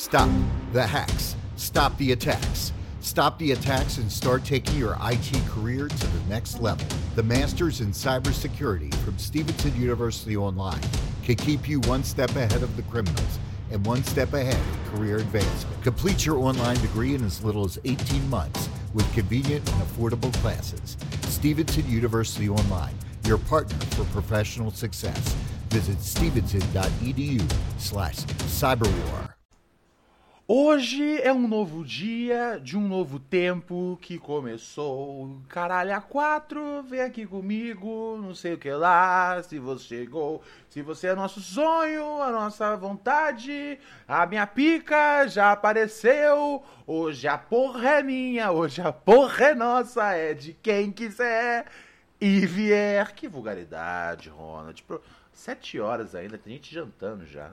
Stop the hacks. Stop the attacks. Stop the attacks and start taking your IT career to the next level. The Masters in Cybersecurity from Stevenson University Online can keep you one step ahead of the criminals and one step ahead of career advancement. Complete your online degree in as little as 18 months with convenient and affordable classes. Stevenson University Online, your partner for professional success. Visit stevenson.edu slash cyberwar. Hoje é um novo dia de um novo tempo que começou. Caralho, a quatro, vem aqui comigo, não sei o que lá. Se você chegou, se você é nosso sonho, a nossa vontade, a minha pica já apareceu. Hoje a porra é minha, hoje a porra é nossa, é de quem quiser e vier. Que vulgaridade, Ronald. Sete horas ainda, tem gente jantando já.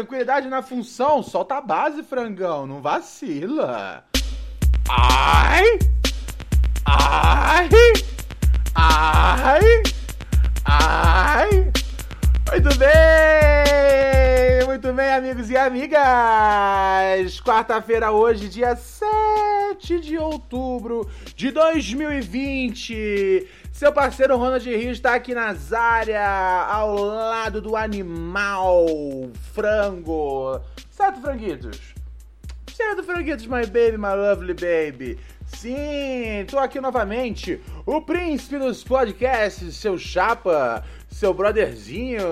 Tranquilidade na função. Solta a base, frangão. Não vacila. Ai! Ai! Ai! Ai! Muito bem! Muito bem, amigos e amigas! Quarta-feira hoje, dia 7 de outubro de 2020. Seu parceiro Ronald Rio está aqui nas áreas, ao lado do animal frango. Certo, franguitos? Certo, franguitos, my baby, my lovely baby. Sim, tô aqui novamente, o príncipe dos podcasts, seu chapa, seu brotherzinho,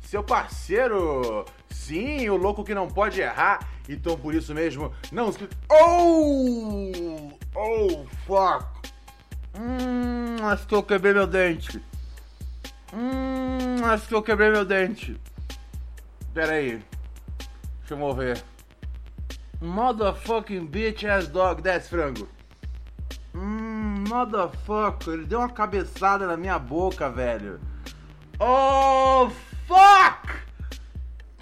seu parceiro. Sim, o louco que não pode errar. Então por isso mesmo, não se. Oh! Oh, fuck! Hum, acho que eu quebrei meu dente. Hum, acho que eu quebrei meu dente. Pera aí. Deixa eu mover. Motherfucking bitch ass dog, desce frango. Hum, motherfucker, ele deu uma cabeçada na minha boca, velho. Oh, fuck!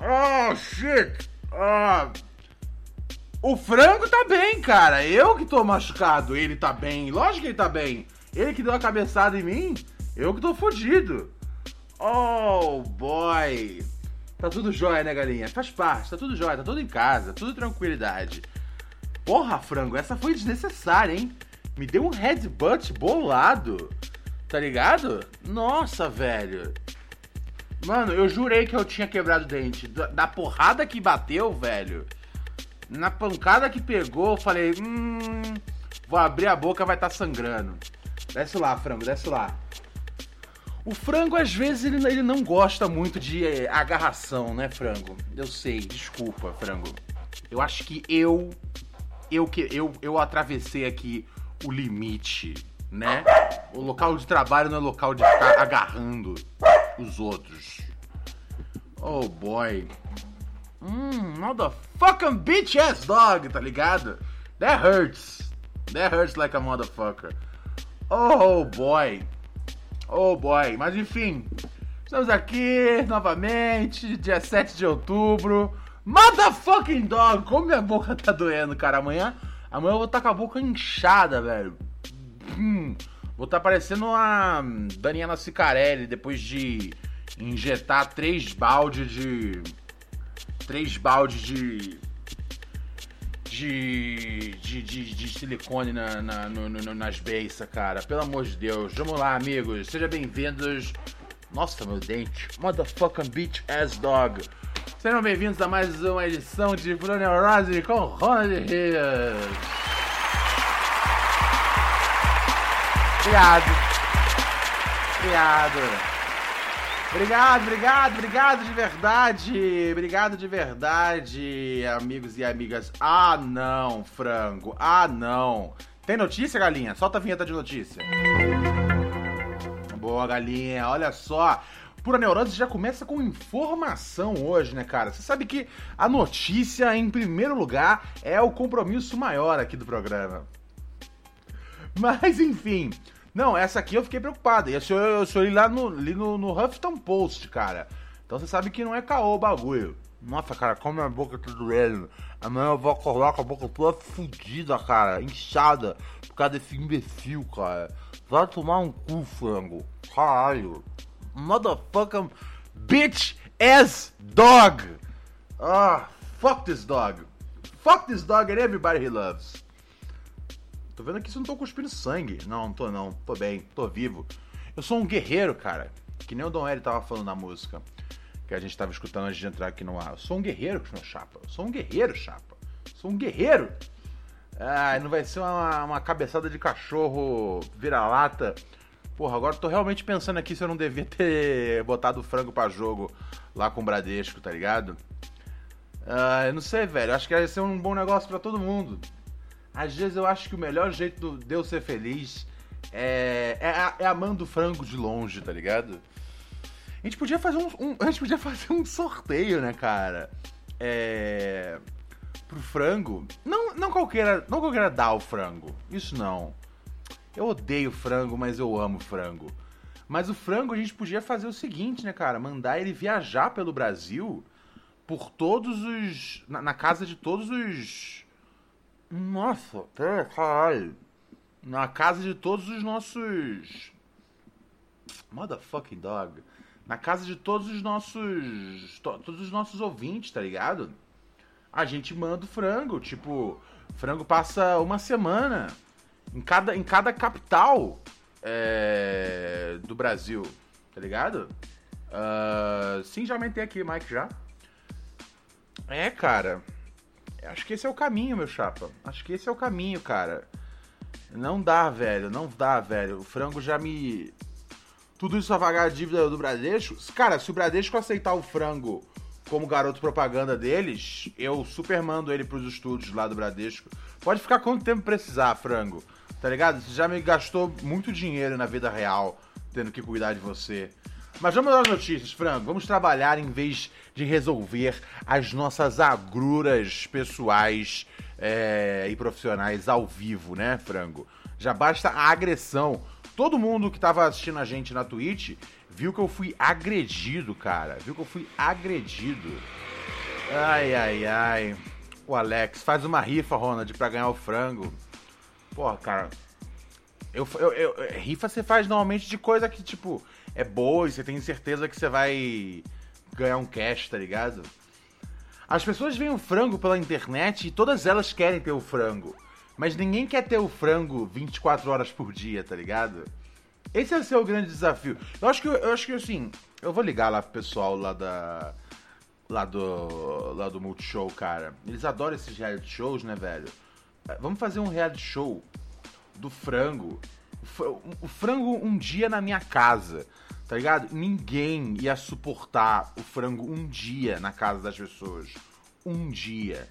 Oh, shit! Oh. O frango tá bem, cara. Eu que tô machucado, ele tá bem. Lógico que ele tá bem. Ele que deu a cabeçada em mim, eu que tô fudido. Oh, boy. Tá tudo jóia, né, galinha? Faz parte, tá tudo jóia, tá tudo em casa, tudo tranquilidade. Porra, frango, essa foi desnecessária, hein? Me deu um headbutt bolado. Tá ligado? Nossa, velho. Mano, eu jurei que eu tinha quebrado o dente. Da, da porrada que bateu, velho. Na pancada que pegou, eu falei, hum. Vou abrir a boca, vai estar tá sangrando. Desce lá, frango, desce lá. O frango, às vezes, ele, ele não gosta muito de é, agarração, né, frango? Eu sei, desculpa, frango. Eu acho que eu. Eu que eu, eu atravessei aqui o limite, né? O local de trabalho não é local de ficar agarrando os outros. Oh boy. Hum, motherfucking bitch ass dog, tá ligado? That hurts. That hurts like a motherfucker. Oh boy. Oh boy. Mas enfim. Estamos aqui novamente, dia 7 de outubro. Motherfucking dog! Como minha boca tá doendo, cara. Amanhã Amanhã eu vou estar tá com a boca inchada, velho. Hum, vou estar tá parecendo uma Daniela Cicarelli depois de injetar três baldes de. Três baldes de. De, de, de, de silicone na, na no, no, nas beiças, cara. Pelo amor de Deus. Vamos lá, amigos. Sejam bem-vindos. Nossa, meu dente. Motherfucking bitch ass dog. Sejam bem-vindos a mais uma edição de Pro Neurose com Ronald Rios. Obrigado. Obrigado. Obrigado, obrigado, obrigado de verdade. Obrigado de verdade, amigos e amigas. Ah, não, frango. Ah, não. Tem notícia, galinha? Solta a vinheta de notícia. Boa, galinha. Olha só. Pura Neurose já começa com informação hoje, né, cara? Você sabe que a notícia, em primeiro lugar, é o compromisso maior aqui do programa. Mas, enfim. Não, essa aqui eu fiquei preocupado. E eu, eu, eu li lá no, li no, no Huffington Post, cara. Então você sabe que não é caô o bagulho. Nossa, cara, como a boca tá doendo. Amanhã eu vou acordar com a boca toda fodida, cara. Inchada. Por causa desse imbecil, cara. Vai tomar um cu, frango. Caralho. Motherfucker. Bitch ass dog. Ah, fuck this dog. Fuck this dog and everybody he loves. Tô vendo aqui se eu não tô cuspindo sangue. Não, não tô não. Tô bem, tô vivo. Eu sou um guerreiro, cara. Que nem o Dom L tava falando na música que a gente tava escutando antes de entrar aqui no ar. Eu sou um guerreiro, meu chapa. Eu sou um guerreiro, chapa. Eu sou um guerreiro. Ah, não vai ser uma, uma cabeçada de cachorro vira-lata. Porra, agora tô realmente pensando aqui se eu não devia ter botado o frango para jogo lá com o Bradesco, tá ligado? Ah, eu não sei, velho. Acho que vai ser um bom negócio para todo mundo. Às vezes eu acho que o melhor jeito de eu ser feliz é, é, é amando frango de longe, tá ligado? A gente podia fazer um, um, a gente podia fazer um sorteio, né, cara? É pro frango. Não, não qualquer, não qualquer dá o frango. Isso não. Eu odeio frango, mas eu amo frango. Mas o frango a gente podia fazer o seguinte, né, cara? Mandar ele viajar pelo Brasil por todos os. Na, na casa de todos os. Nossa, caralho. Na casa de todos os nossos. Motherfucking dog na casa de todos os nossos todos os nossos ouvintes, tá ligado? A gente manda o frango, tipo, frango passa uma semana em cada em cada capital é, do Brasil, tá ligado? Uh, sim, já aumentei aqui, Mike, já. É, cara. Acho que esse é o caminho, meu chapa. Acho que esse é o caminho, cara. Não dá, velho. Não dá, velho. O frango já me tudo isso a pagar a dívida do Bradesco. Cara, se o Bradesco aceitar o frango como garoto propaganda deles, eu super mando ele pros estúdios lá do Bradesco. Pode ficar quanto tempo precisar, frango. Tá ligado? Você já me gastou muito dinheiro na vida real tendo que cuidar de você. Mas vamos às notícias, frango. Vamos trabalhar em vez de resolver as nossas agruras pessoais é, e profissionais ao vivo, né, frango? Já basta a agressão Todo mundo que tava assistindo a gente na Twitch viu que eu fui agredido, cara. Viu que eu fui agredido. Ai, ai, ai. O Alex, faz uma rifa, Ronald, pra ganhar o frango. Porra, cara. Eu, eu, eu, rifa você faz normalmente de coisa que, tipo, é boa e você tem certeza que você vai ganhar um cash, tá ligado? As pessoas veem o frango pela internet e todas elas querem ter o frango. Mas ninguém quer ter o frango 24 horas por dia, tá ligado? Esse é o seu grande desafio. Eu acho que, eu acho que assim, eu vou ligar lá pro pessoal lá da. Lá do. Lá do Multishow, cara. Eles adoram esses reality shows, né, velho? É, vamos fazer um reality show do frango. O frango um dia na minha casa, tá ligado? Ninguém ia suportar o frango um dia na casa das pessoas. Um dia.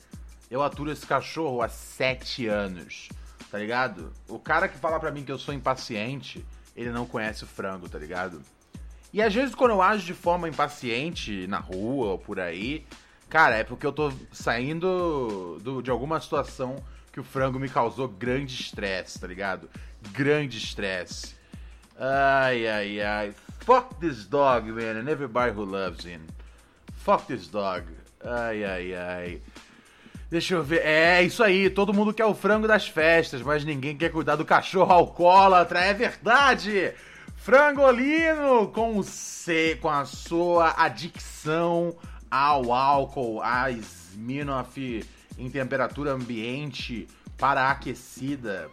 Eu aturo esse cachorro há sete anos, tá ligado? O cara que fala pra mim que eu sou impaciente, ele não conhece o frango, tá ligado? E às vezes quando eu ajo de forma impaciente na rua ou por aí, cara, é porque eu tô saindo do, de alguma situação que o frango me causou grande estresse, tá ligado? Grande estresse. Ai, ai, ai. Fuck this dog, man, and everybody who loves him. Fuck this dog. Ai, ai, ai. Deixa eu ver. É isso aí, todo mundo quer o frango das festas, mas ninguém quer cuidar do cachorro alcoólatra. É verdade! Frangolino com C, com a sua adicção ao álcool, a Smirnoff em temperatura ambiente para aquecida.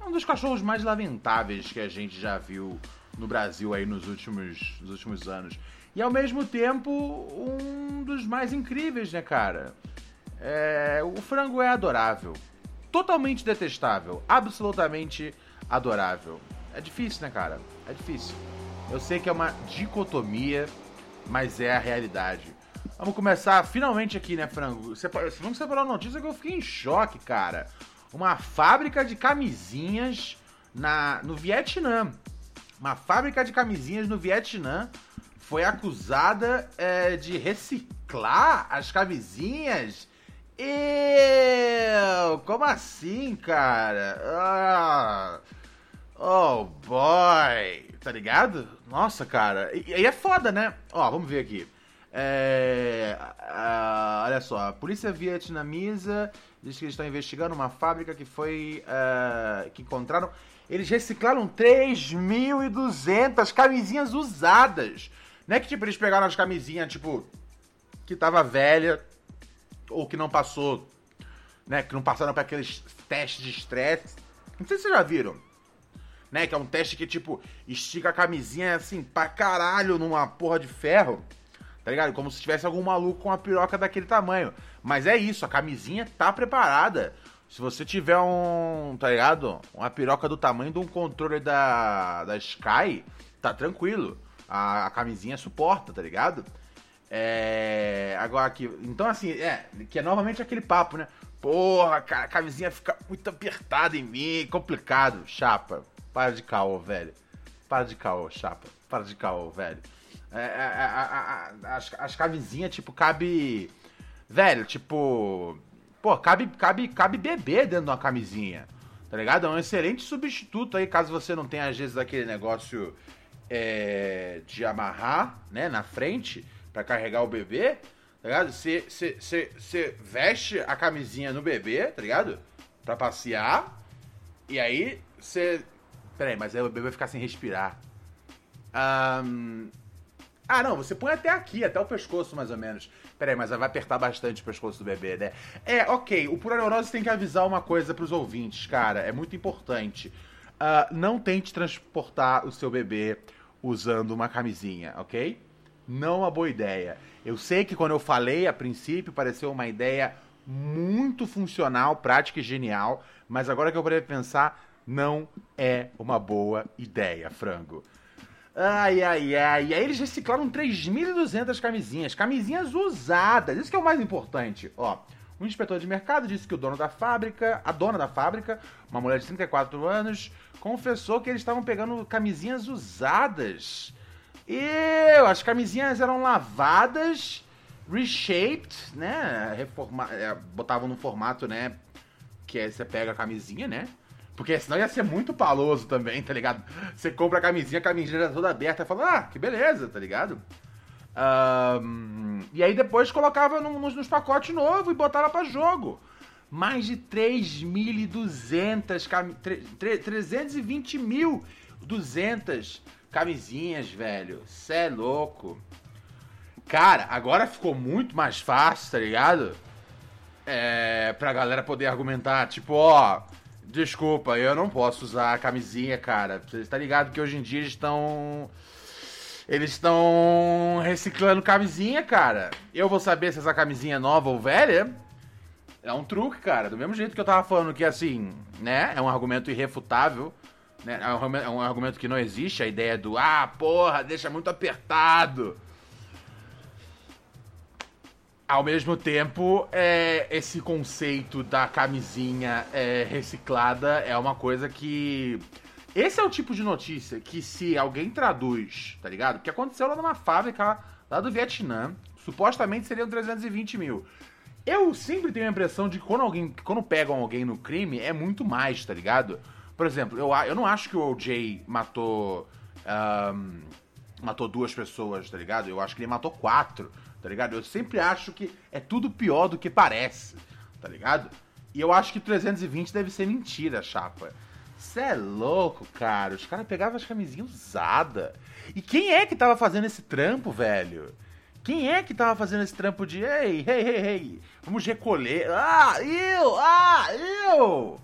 É um dos cachorros mais lamentáveis que a gente já viu no Brasil aí nos últimos, nos últimos anos. E ao mesmo tempo, um dos mais incríveis, né, cara? É, o frango é adorável. Totalmente detestável. Absolutamente adorável. É difícil, né, cara? É difícil. Eu sei que é uma dicotomia, mas é a realidade. Vamos começar finalmente aqui, né, frango? Vamos separar uma notícia que eu fiquei em choque, cara. Uma fábrica de camisinhas na, no Vietnã. Uma fábrica de camisinhas no Vietnã foi acusada é, de reciclar as camisinhas. Eu, como assim, cara? Ah, oh boy, tá ligado? Nossa, cara, e aí é foda, né? Ó, vamos ver aqui. É, olha só, a polícia vietnamesa diz que eles estão investigando uma fábrica que foi. Uh, que encontraram. Eles reciclaram 3.200 camisinhas usadas. Não é que tipo, eles pegaram as camisinhas, tipo, que tava velha ou que não passou, né? Que não passaram para aqueles testes de estresse. Não sei se vocês já viram. Né? Que é um teste que, tipo, estica a camisinha assim pra caralho numa porra de ferro. Tá ligado? Como se tivesse algum maluco com uma piroca daquele tamanho. Mas é isso, a camisinha tá preparada. Se você tiver um, tá ligado? Uma piroca do tamanho de um controle da, da Sky, tá tranquilo. A, a camisinha suporta, tá ligado? É. Agora aqui. Então, assim, é. Que é novamente aquele papo, né? Porra, cara, a camisinha fica muito apertada em mim, complicado. Chapa, para de caô, velho. Para de caô, chapa. Para de caô, velho. É, é, é a, a, as, as camisinhas, tipo, cabe. Velho, tipo. Pô, cabe, cabe, cabe bebê dentro de uma camisinha. Tá ligado? É um excelente substituto aí, caso você não tenha, às vezes, aquele negócio é, de amarrar, né, na frente, para carregar o bebê. Tá ligado? Você, você, você, veste a camisinha no bebê, tá ligado? Pra passear. E aí você. Pera aí, mas aí o bebê vai ficar sem respirar. Um, ah, não, você põe até aqui, até o pescoço, mais ou menos. Peraí, mas vai apertar bastante o pescoço do bebê, né? É, ok, o Pura Neurose tem que avisar uma coisa pros ouvintes, cara, é muito importante. Uh, não tente transportar o seu bebê usando uma camisinha, ok? Não é uma boa ideia. Eu sei que quando eu falei, a princípio, pareceu uma ideia muito funcional, prática e genial, mas agora que eu parei pensar, não é uma boa ideia, frango. Ai, ai, ai. E aí eles reciclaram 3.200 camisinhas. Camisinhas usadas. Isso que é o mais importante. Ó, um inspetor de mercado disse que o dono da fábrica, a dona da fábrica, uma mulher de 34 anos, confessou que eles estavam pegando camisinhas usadas. E as camisinhas eram lavadas, reshaped, né? Reforma, é, botavam no formato, né? Que você pega a camisinha, né? Porque senão ia ser muito paloso também, tá ligado? Você compra a camisinha, a camisinha já toda aberta e fala, ah, que beleza, tá ligado? Um, e aí depois colocava no, nos, nos pacotes novos e botava para jogo. Mais de 3.200 cam... 320.200 camisinhas, velho. Cê é louco. Cara, agora ficou muito mais fácil, tá ligado? É, pra galera poder argumentar, tipo, ó, Desculpa, eu não posso usar a camisinha, cara. Você tá ligado que hoje em dia eles estão. Eles estão reciclando camisinha, cara. Eu vou saber se essa camisinha é nova ou velha. É um truque, cara. Do mesmo jeito que eu tava falando que, assim, né? É um argumento irrefutável. Né? É um argumento que não existe. A ideia do, ah, porra, deixa muito apertado. Ao mesmo tempo, é, esse conceito da camisinha é, reciclada é uma coisa que. Esse é o tipo de notícia que, se alguém traduz, tá ligado? Que aconteceu lá numa fábrica lá do Vietnã, supostamente seriam 320 mil. Eu sempre tenho a impressão de que quando, alguém, quando pegam alguém no crime, é muito mais, tá ligado? Por exemplo, eu, eu não acho que o OJ matou. Um, matou duas pessoas, tá ligado? Eu acho que ele matou quatro tá ligado? Eu sempre acho que é tudo pior do que parece, tá ligado? E eu acho que 320 deve ser mentira, chapa. Cê é louco, cara. Os caras pegavam as camisinhas usadas. E quem é que tava fazendo esse trampo, velho? Quem é que tava fazendo esse trampo de ei, ei, ei, ei, vamos recolher? Ah, eu! Ah, eu!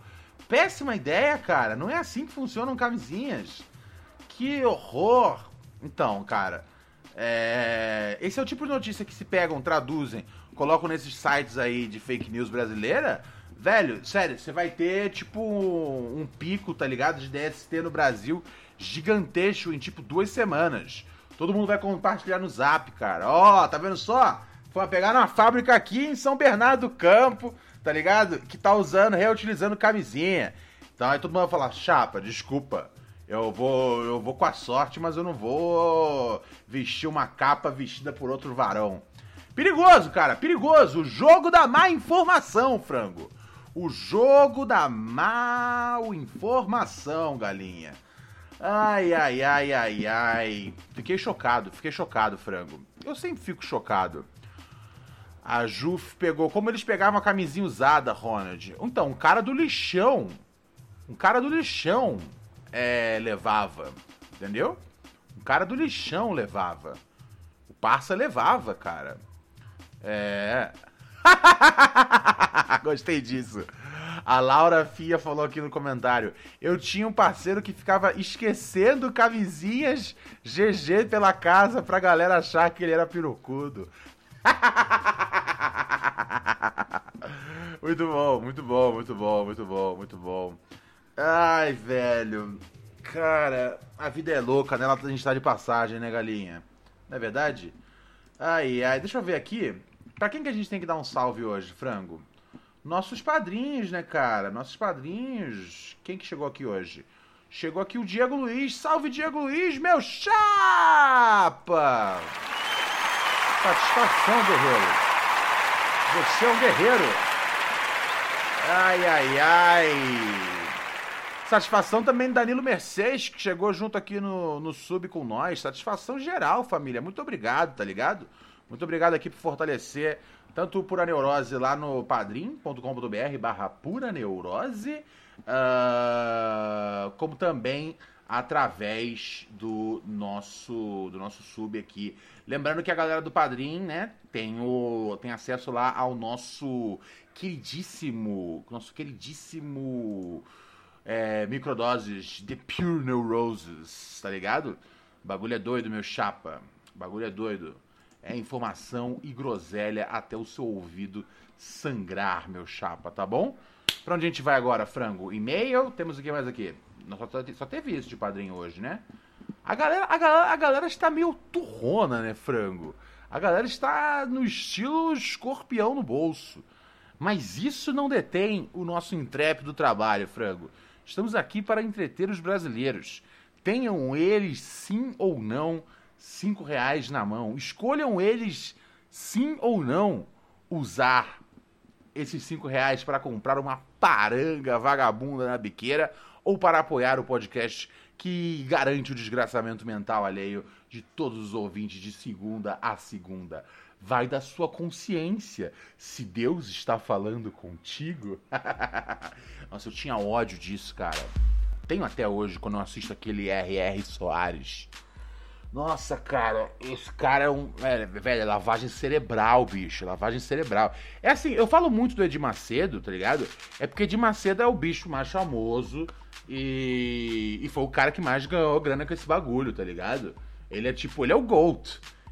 Péssima ideia, cara. Não é assim que funcionam camisinhas. Que horror! Então, cara, é... Esse é o tipo de notícia que se pegam, traduzem, colocam nesses sites aí de fake news brasileira. Velho, sério, você vai ter tipo um pico, tá ligado? De DST no Brasil gigantesco em tipo duas semanas. Todo mundo vai compartilhar no zap, cara. Ó, oh, tá vendo só? Foi pegar uma fábrica aqui em São Bernardo do Campo, tá ligado? Que tá usando, reutilizando camisinha. Então aí todo mundo vai falar, chapa, desculpa. Eu vou, eu vou com a sorte, mas eu não vou vestir uma capa vestida por outro varão. Perigoso, cara, perigoso. O jogo da má informação, frango. O jogo da mal informação, galinha. Ai, ai, ai, ai, ai. Fiquei chocado, fiquei chocado, frango. Eu sempre fico chocado. A Juf pegou. Como eles pegavam a camisinha usada, Ronald? Então, um cara do lixão. Um cara do lixão é, levava. Entendeu? Um cara do lixão levava. O parça levava, cara. É. Gostei disso. A Laura Fia falou aqui no comentário. Eu tinha um parceiro que ficava esquecendo camisinhas GG pela casa pra galera achar que ele era pirocudo. muito bom, muito bom, muito bom, muito bom, muito bom. Ai, velho. Cara, a vida é louca, né? A gente tá de passagem, né, galinha? Não é verdade? Ai, ai, deixa eu ver aqui. Pra quem que a gente tem que dar um salve hoje, frango? Nossos padrinhos, né, cara? Nossos padrinhos. Quem que chegou aqui hoje? Chegou aqui o Diego Luiz. Salve, Diego Luiz, meu chapa! Satisfação, guerreiro. Você é um guerreiro. Ai, ai, ai. Satisfação também Danilo Mercedes, que chegou junto aqui no, no sub com nós. Satisfação geral, família. Muito obrigado, tá ligado? Muito obrigado aqui por fortalecer tanto o Pura Neurose lá no padrim.com.br barra Pura Neurose, uh, como também através do nosso do nosso sub aqui. Lembrando que a galera do Padrim, né, tem, o, tem acesso lá ao nosso queridíssimo, nosso queridíssimo é, microdoses de Pure Neuroses, tá ligado? Bagulho é doido, meu chapa. Bagulho é doido. É informação e groselha até o seu ouvido sangrar, meu chapa, tá bom? Pra onde a gente vai agora, frango? E-mail? Temos o que mais aqui? Só, só teve isso de padrinho hoje, né? A galera, a, galera, a galera está meio turrona, né, frango? A galera está no estilo escorpião no bolso. Mas isso não detém o nosso intrépido trabalho, frango. Estamos aqui para entreter os brasileiros. Tenham eles sim ou não cinco reais na mão. Escolham eles sim ou não usar esses cinco reais para comprar uma paranga vagabunda na biqueira ou para apoiar o podcast que garante o desgraçamento mental alheio de todos os ouvintes de segunda a segunda. Vai da sua consciência. Se Deus está falando contigo. Nossa, eu tinha ódio disso, cara. Tenho até hoje quando eu assisto aquele R.R. Soares. Nossa, cara, esse cara é um. É, velho, é lavagem cerebral, bicho. Lavagem cerebral. É assim, eu falo muito do Edir Macedo, tá ligado? É porque Edir Macedo é o bicho mais famoso e, e foi o cara que mais ganhou grana com esse bagulho, tá ligado? Ele é tipo, ele é o GOAT.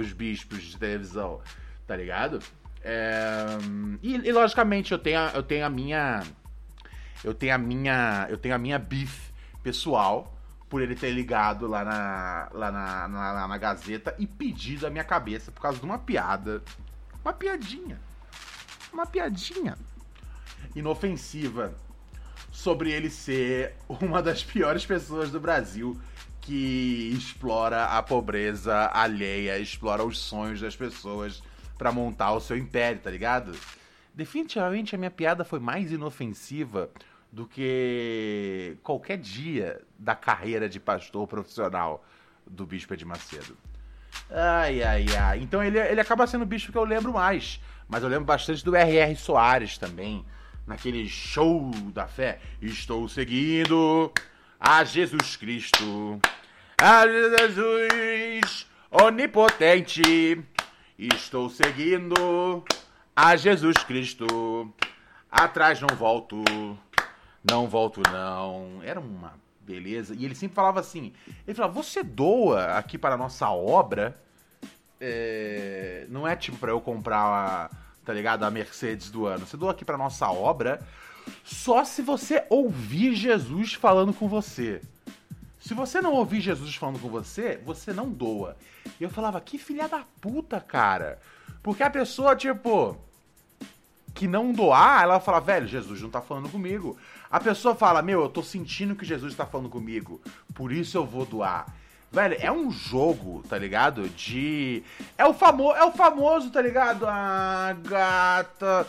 Os bispos de televisão, tá ligado? É, e, e, logicamente eu tenho, a, eu tenho a minha. Eu tenho a minha. Eu tenho a minha beef pessoal por ele ter ligado lá na, lá na, na, na Gazeta e pedido a minha cabeça por causa de uma piada. Uma piadinha. Uma piadinha inofensiva sobre ele ser uma das piores pessoas do Brasil que explora a pobreza alheia, explora os sonhos das pessoas para montar o seu império, tá ligado? Definitivamente a minha piada foi mais inofensiva do que qualquer dia da carreira de pastor profissional do Bispo de Macedo. Ai, ai, ai. Então ele, ele acaba sendo o bicho que eu lembro mais. Mas eu lembro bastante do R.R. Soares também. Naquele show da fé. Estou seguindo a Jesus Cristo. A Jesus onipotente. Estou seguindo a Jesus Cristo. Atrás não volto Não volto, não. Era uma beleza. E ele sempre falava assim: ele falava, você doa aqui para a nossa obra. É... Não é tipo para eu comprar, a, tá ligado? A Mercedes do ano. Você doa aqui para nossa obra só se você ouvir Jesus falando com você. Se você não ouvir Jesus falando com você, você não doa. E eu falava, que filha da puta, cara. Porque a pessoa, tipo, que não doar, ela fala, velho, Jesus não tá falando comigo. A pessoa fala, meu, eu tô sentindo que Jesus tá falando comigo, por isso eu vou doar. Velho, é um jogo, tá ligado? De. É o, famo... é o famoso, tá ligado? Ah, gata.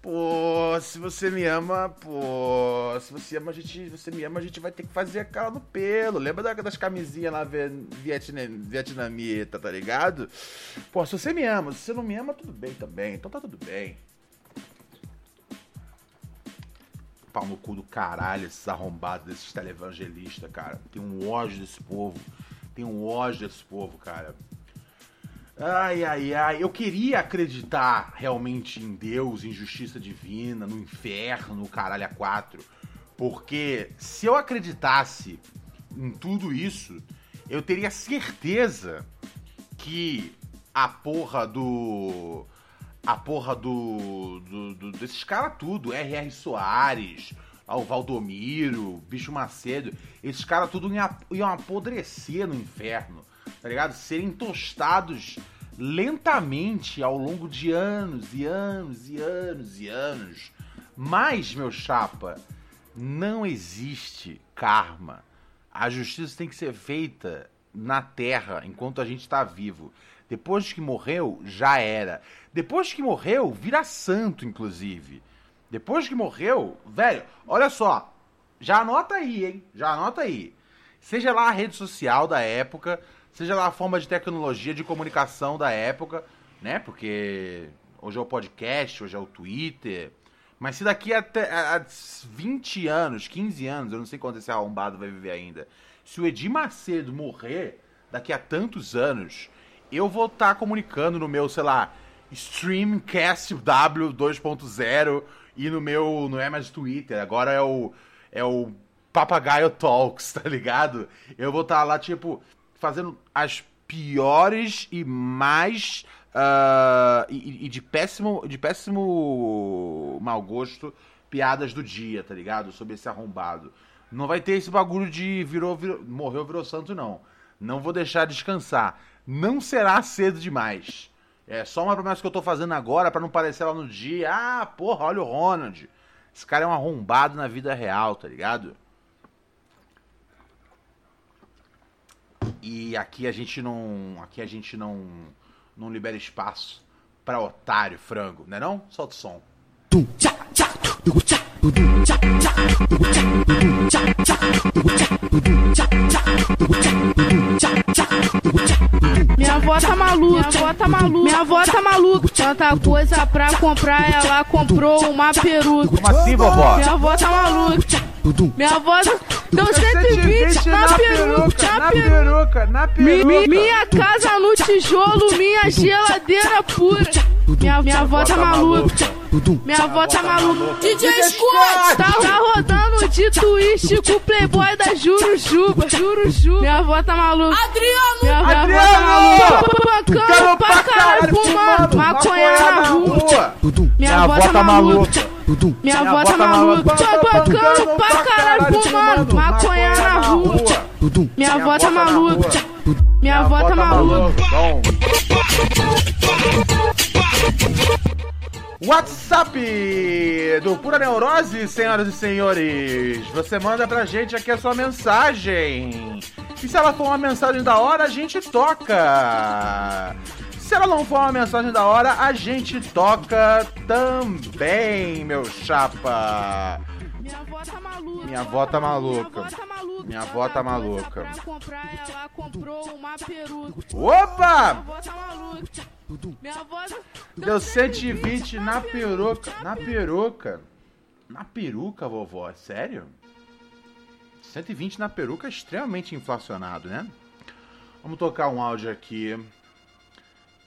Pô, se você me ama, pô. Se você ama, a gente. Você me ama, a gente vai ter que fazer a cara no pelo. Lembra das camisinhas lá vietnam... vietnamita, tá ligado? Pô, se você me ama, se você não me ama, tudo bem também. Então tá tudo bem. Pau no cu do caralho, esses arrombados desses televangelistas, cara. Tem um ódio desse povo tenho um ódio desse povo, cara. Ai, ai, ai. Eu queria acreditar realmente em Deus, em justiça divina, no inferno, no caralho a quatro. Porque se eu acreditasse em tudo isso, eu teria certeza que a porra do. A porra do. do, do desses caras tudo, R.R. Soares, ao Valdomiro, Bicho Macedo, esses caras tudo iam, iam apodrecer no inferno, tá ligado? Serem tostados lentamente ao longo de anos e anos e anos e anos. Mas, meu chapa, não existe karma. A justiça tem que ser feita na terra enquanto a gente está vivo. Depois que morreu, já era. Depois que morreu, vira santo, inclusive. Depois que morreu, velho, olha só. Já anota aí, hein? Já anota aí. Seja lá a rede social da época, seja lá a forma de tecnologia de comunicação da época, né? Porque hoje é o podcast, hoje é o Twitter. Mas se daqui até a 20 anos, 15 anos, eu não sei quanto esse arrombado vai viver ainda, se o Edir Macedo morrer daqui a tantos anos, eu vou estar tá comunicando no meu, sei lá, Streamcast W 2.0 e no meu. Não é mais Twitter, agora é o. É o Papagaio Talks, tá ligado? Eu vou estar tá lá, tipo, fazendo as piores e mais. Uh, e, e, de péssimo. De péssimo mau gosto piadas do dia, tá ligado? Sobre esse arrombado. Não vai ter esse bagulho de virou, virou morreu, virou santo, não. Não vou deixar descansar. Não será cedo demais. É só uma promessa que eu tô fazendo agora para não parecer lá no dia. Ah, porra, olha o Ronald. Esse cara é um arrombado na vida real, tá ligado? E aqui a gente não, aqui a gente não não libera espaço para otário, frango, né não? Solta o som. Minha avó tá maluca, minha avó tá maluca, minha avó tá maluca. Tanta coisa pra comprar, ela comprou uma peruca. Como assim, vovó? Minha avó tá maluca. Minha avó deu 120 na peruca, na peruca, na peruca. Minha casa no tijolo, minha geladeira pura. Minha, minha avó tá maluca. Minha avó tá maluca. DJ Scott! Tá, tá rodando de twist com o playboy da Jurujuba. Jurujuba. Minha avó tá maluca. Adriano! Minha, avó tá maluca. Bancando pra caralho, fumando maconha na rua. Minha avó tá maluca. Minha avó tá maluca. Tô bancando pra caralho, fumando maconha na rua. Minha avó tá maluca. Minha avó tá maluca. WhatsApp do Pura Neurose, senhoras e senhores. Você manda pra gente aqui a sua mensagem. E se ela for uma mensagem da hora, a gente toca. Se ela não for uma mensagem da hora, a gente toca também, meu chapa. Minha avó tá maluca. Minha avó tá maluca. Minha avó tá maluca. Pra comprar, ela comprou uma peruca. Opa! Minha avó tá maluca. Minha avó deu 120 na peruca. Na peruca. Na peruca, vovó? Sério? 120 na peruca é extremamente inflacionado, né? Vamos tocar um áudio aqui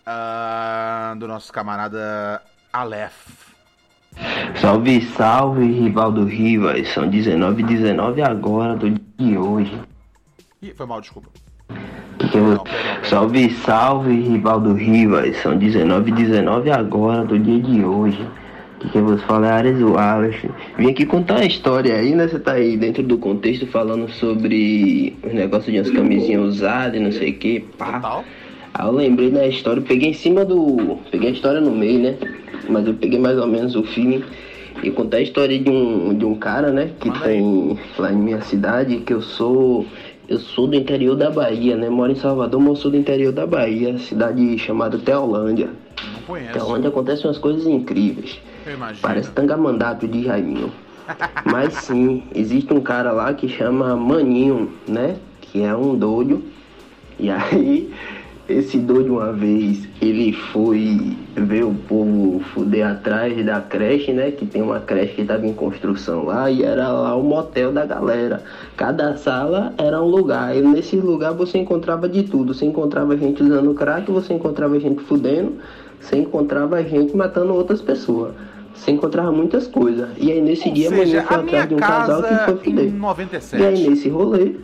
uh, do nosso camarada Aleph. Salve, salve, Rivaldo Rivas. São 19 19 agora do dia de hoje. Ih, foi mal, desculpa. Que que eu... Salve, salve, Rivaldo Rivas. São 19 19 agora do dia de hoje. Que que você fala é Ares Wallace. Vim aqui contar uma história aí, né? Você tá aí dentro do contexto falando sobre os negócios de umas camisinhas usadas e não sei o que, pá. Aí eu lembrei da história, peguei em cima do. Peguei a história no meio, né? Mas eu peguei mais ou menos o feeling e contar a história de um, de um cara, né? Que tem lá em minha cidade, que eu sou. Eu sou do interior da Bahia, né? Moro em Salvador, mas sou do interior da Bahia, cidade chamada Teolândia. Não conheço. Teolândia acontecem umas coisas incríveis. Eu imagino. Parece tangamandato de Jaiminho. Mas sim, existe um cara lá que chama Maninho, né? Que é um doido. E aí, esse doido uma vez, ele foi ver o povo fuder atrás da creche, né? Que tem uma creche que estava em construção lá e era lá o motel da galera. Cada sala era um lugar. E nesse lugar você encontrava de tudo. Você encontrava gente usando crack, você encontrava gente fudendo, você encontrava gente matando outras pessoas. Você encontrava muitas coisas. E aí nesse Ou dia seja, foi a minha atrás de um casal que foi fuder. E aí 97. nesse rolê,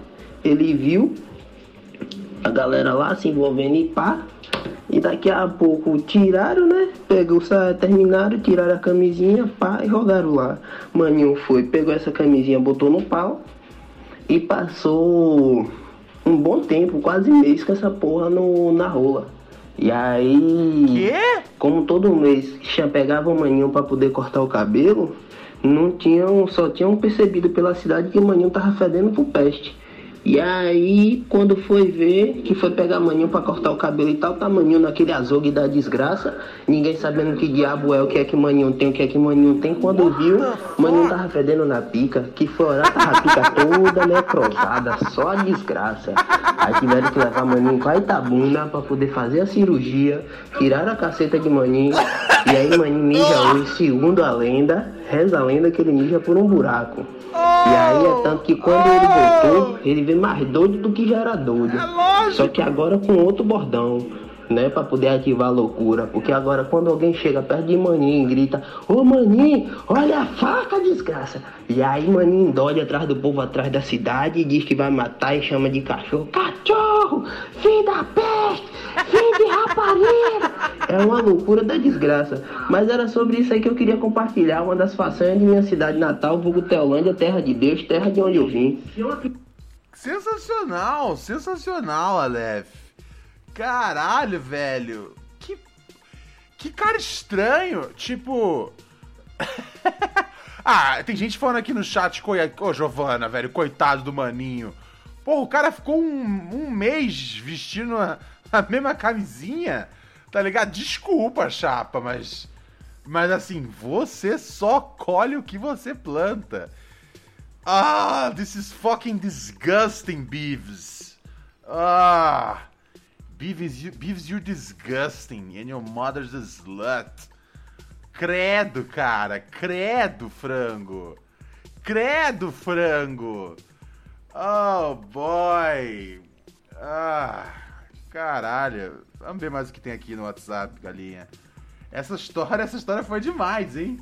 ele viu a galera lá se envolvendo e pá. E daqui a pouco tiraram, né? Pegou, terminaram, tiraram a camisinha, pá, e rodaram lá. Maninho foi, pegou essa camisinha, botou no pau e passou um bom tempo, quase mês, com essa porra no, na rola. E aí. Quê? Como todo mês já pegava o maninho pra poder cortar o cabelo, não tinham, só tinham percebido pela cidade que o maninho tava fedendo pro peste. E aí, quando foi ver que foi pegar maninho pra cortar o cabelo e tal, tá maninho naquele azogue da desgraça, ninguém sabendo que diabo é, o que é que maninho tem, o que é que maninho tem. Quando viu, maninho tava fedendo na pica, que foi orar, tava a pica toda necrosada, só a desgraça. Aí tiveram que levar maninho pra Itabuna pra poder fazer a cirurgia, tiraram a caceta de maninho, e aí maninho mija hoje, segundo a lenda, reza a lenda que ele mija por um buraco. E aí é tanto que quando ele voltou, ele veio mais doido do que já era doido. Só que agora com outro bordão, né? Pra poder ativar a loucura. Porque agora quando alguém chega perto de Maninho e grita, ô Maninho, olha a faca, desgraça. E aí Maninho dói atrás do povo atrás da cidade e diz que vai matar e chama de cachorro. Cachorro! Filho da peste! Filho de rapariga! É uma loucura da desgraça. Mas era sobre isso aí que eu queria compartilhar. Uma das façanhas de minha cidade natal, vulgo Teolândia, terra de Deus, terra de onde eu vim. Sensacional, sensacional, Aleph. Caralho, velho. Que. Que cara estranho. Tipo. ah, tem gente falando aqui no chat, ô Giovana, velho, coitado do maninho. Pô, o cara ficou um, um mês vestindo a, a mesma camisinha, tá ligado? Desculpa, chapa, mas. Mas assim, você só colhe o que você planta. Ah, this is fucking disgusting, Beeves. Ah, Beeves, you, Beeves, you're disgusting and your mother's a slut. Credo, cara, credo, frango. Credo, frango. Oh, boy. Ah, caralho. Vamos ver mais o que tem aqui no WhatsApp, galinha. Essa história, essa história foi demais, hein?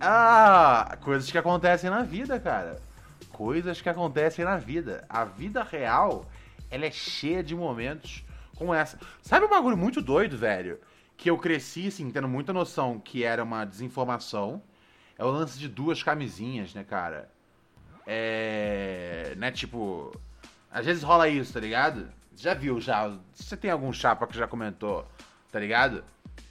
Ah, coisas que acontecem na vida, cara. Coisas que acontecem na vida. A vida real, ela é cheia de momentos como essa. Sabe um bagulho muito doido, velho? Que eu cresci, assim, tendo muita noção que era uma desinformação. É o lance de duas camisinhas, né, cara? É. Né, tipo. Às vezes rola isso, tá ligado? Já viu, já. Você tem algum chapa que já comentou, tá ligado?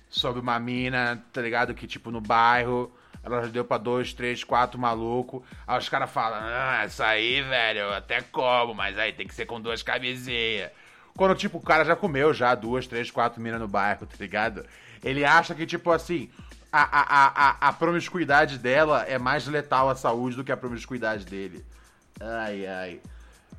Sobre uma mina, tá ligado? Que, tipo, no bairro, ela já deu pra dois, três, quatro maluco. Aí os caras falam, ah, isso aí, velho, eu até como, mas aí tem que ser com duas camisinhas. Quando, tipo, o cara já comeu já duas, três, quatro minas no bairro, tá ligado? Ele acha que, tipo, assim, a, a, a, a promiscuidade dela é mais letal à saúde do que a promiscuidade dele. Ai, ai.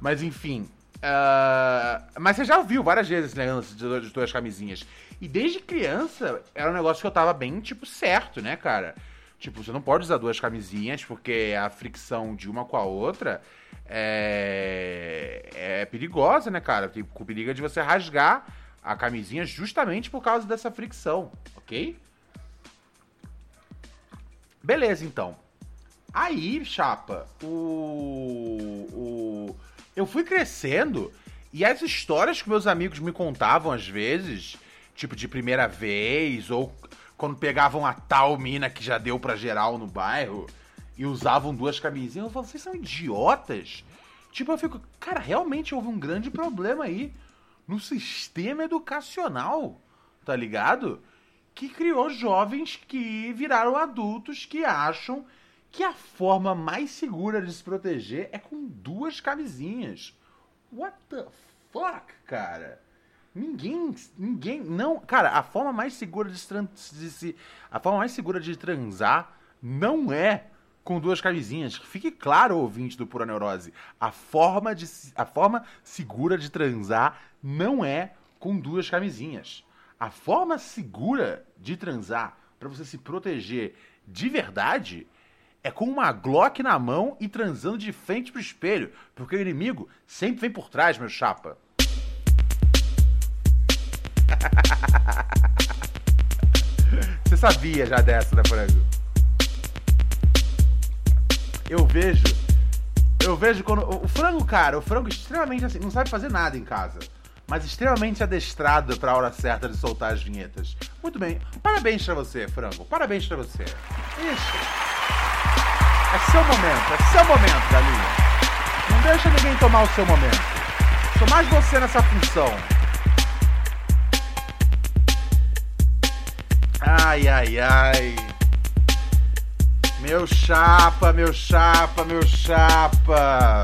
Mas enfim. Ah, mas você já ouviu várias vezes esse negócio de, de duas camisinhas. E desde criança era um negócio que eu tava bem, tipo, certo, né, cara? Tipo, você não pode usar duas camisinhas, porque a fricção de uma com a outra é, é perigosa, né, cara? Tem com perigo de você rasgar a camisinha justamente por causa dessa fricção, ok? Beleza, então. Aí, chapa, o, o. Eu fui crescendo e as histórias que meus amigos me contavam às vezes, tipo de primeira vez, ou quando pegavam a tal mina que já deu pra geral no bairro e usavam duas camisinhas, eu falo, vocês são idiotas? Tipo, eu fico, cara, realmente houve um grande problema aí no sistema educacional, tá ligado? Que criou jovens que viraram adultos que acham que a forma mais segura de se proteger é com duas camisinhas. What the fuck, cara? Ninguém, ninguém, não, cara, a forma mais segura de, de se, a forma mais segura de transar não é com duas camisinhas. Fique claro, ouvinte do Pura Neurose, a forma de, a forma segura de transar não é com duas camisinhas. A forma segura de transar para você se proteger de verdade é com uma Glock na mão e transando de frente pro espelho, porque o inimigo sempre vem por trás, meu chapa. Você sabia já dessa, né, Frango? Eu vejo. Eu vejo quando. O frango, cara, o frango extremamente assim, não sabe fazer nada em casa. Mas extremamente adestrado pra hora certa de soltar as vinhetas. Muito bem. Parabéns pra você, frango. Parabéns pra você. Isso. É seu momento, é seu momento, galinha. Não deixa ninguém tomar o seu momento. Sou mais você nessa função. Ai, ai, ai. Meu chapa, meu chapa, meu chapa.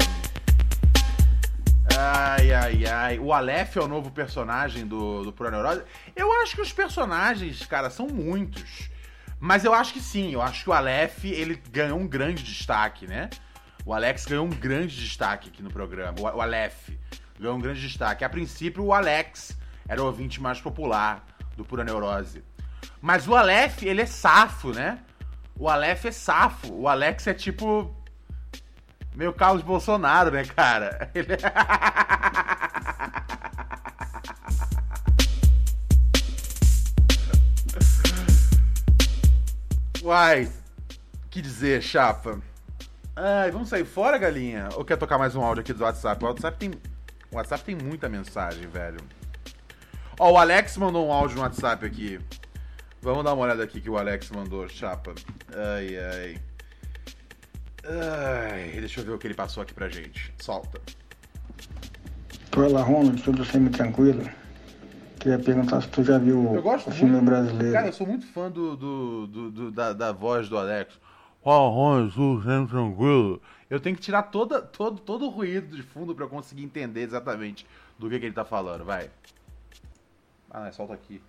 Ai, ai, ai. O Aleph é o novo personagem do, do Pura Neurose. Eu acho que os personagens, cara, são muitos. Mas eu acho que sim, eu acho que o Aleph, ele ganhou um grande destaque, né? O Alex ganhou um grande destaque aqui no programa. O, Aleph ganhou um grande destaque. A princípio, o Alex era o ouvinte mais popular do Pura Neurose. Mas o Aleph, ele é safo, né? O Aleph é safo. O Alex é tipo. Meio Carlos Bolsonaro, né, cara? Ele é... Uai, que dizer, chapa? Ai, vamos sair fora, galinha? Ou quer tocar mais um áudio aqui do WhatsApp? O WhatsApp tem, o WhatsApp tem muita mensagem, velho. Ó, o Alex mandou um áudio no WhatsApp aqui. Vamos dar uma olhada aqui que o Alex mandou, chapa. Ai, ai. Ai, deixa eu ver o que ele passou aqui pra gente. Solta. Fala, Ronald, tudo semi-tranquilo? Queria perguntar se tu já viu o filme muito, brasileiro. Cara, eu sou muito fã do, do, do, do da, da, voz do Alex. Ronald, tudo semi-tranquilo? Eu tenho que tirar toda, todo, todo o ruído de fundo pra eu conseguir entender exatamente do que, que ele tá falando, vai. Ah, não, solta aqui.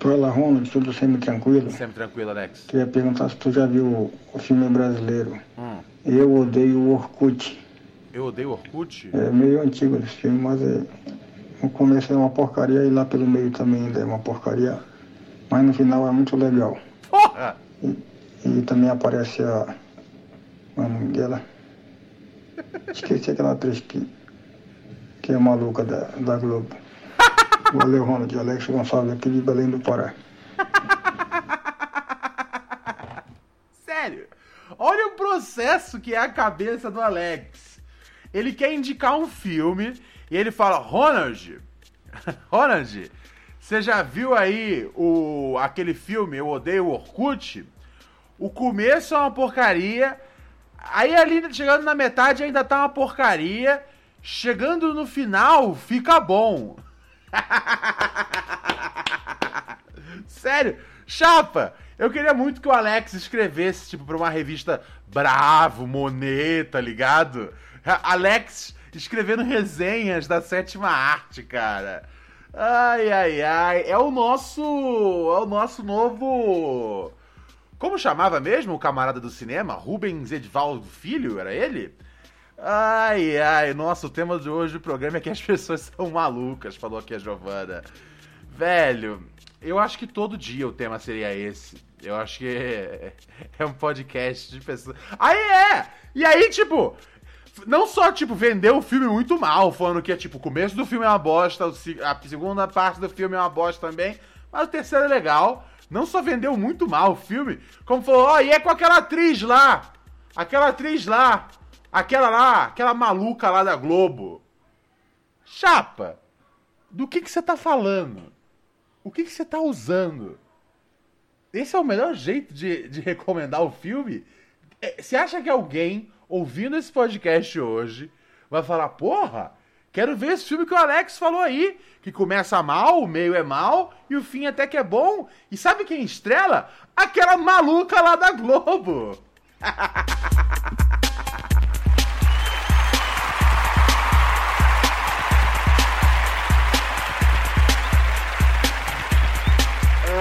Fala, Ronald, tudo sempre tranquilo? Sempre tranquilo, Alex. Queria perguntar se tu já viu o filme brasileiro. Hum. Eu odeio o Orkut. Eu odeio o Orkut? É meio antigo esse filme, mas é... no começo é uma porcaria e lá pelo meio também ainda é uma porcaria. Mas no final é muito legal. Porra! E, e também aparece a. É o nome dela? Esqueci aquela atriz que, que é maluca da, da Globo. Valeu, Ronald. Alex Gonçalves aqui de Belém do Pará. Sério? Olha o processo que é a cabeça do Alex. Ele quer indicar um filme e ele fala: Ronald, Ronald, você já viu aí o, aquele filme Eu Odeio o Orkut? O começo é uma porcaria. Aí ali chegando na metade ainda tá uma porcaria. Chegando no final, fica bom. Sério, chapa! Eu queria muito que o Alex escrevesse, tipo, pra uma revista Bravo, Monet, tá ligado? Alex escrevendo resenhas da sétima arte, cara. Ai, ai, ai. É o nosso. É o nosso novo. Como chamava mesmo o camarada do cinema? Rubens Edvaldo Filho? Era ele? Ai, ai, nossa, o tema de hoje do programa é que as pessoas são malucas, falou aqui a Giovana. Velho, eu acho que todo dia o tema seria esse. Eu acho que é, é um podcast de pessoas. Aí é! E aí, tipo, não só, tipo, vendeu o filme muito mal, falando que, é, tipo, o começo do filme é uma bosta, a segunda parte do filme é uma bosta também, mas o terceiro é legal. não só vendeu muito mal o filme, como falou, ó, oh, e é com aquela atriz lá, aquela atriz lá, aquela lá, aquela maluca lá da Globo. Chapa, do que que você tá falando? O que que você tá usando? Esse é o melhor jeito de, de recomendar o filme? É, você acha que alguém ouvindo esse podcast hoje vai falar, porra, quero ver esse filme que o Alex falou aí, que começa mal, o meio é mal e o fim até que é bom. E sabe quem estrela? Aquela maluca lá da Globo.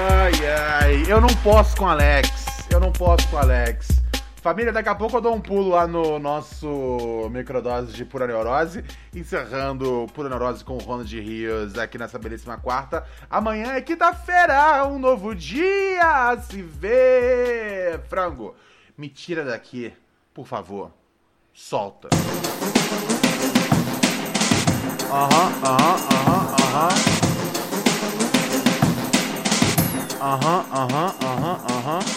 ai, ai, eu não posso com o Alex. Eu não posso com o Alex. Família, daqui a pouco eu dou um pulo lá no nosso microdose de pura neurose, encerrando pura neurose com o Ronald Rios aqui nessa belíssima quarta. Amanhã é quinta-feira, um novo dia se ver. Frango, me tira daqui, por favor. Solta. Aham, aham, aham, aham. Aham, aham, aham, aham.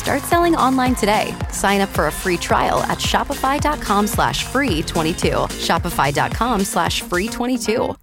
Start selling online today. Sign up for a free trial at shopify.com slash free 22. Shopify.com slash free 22.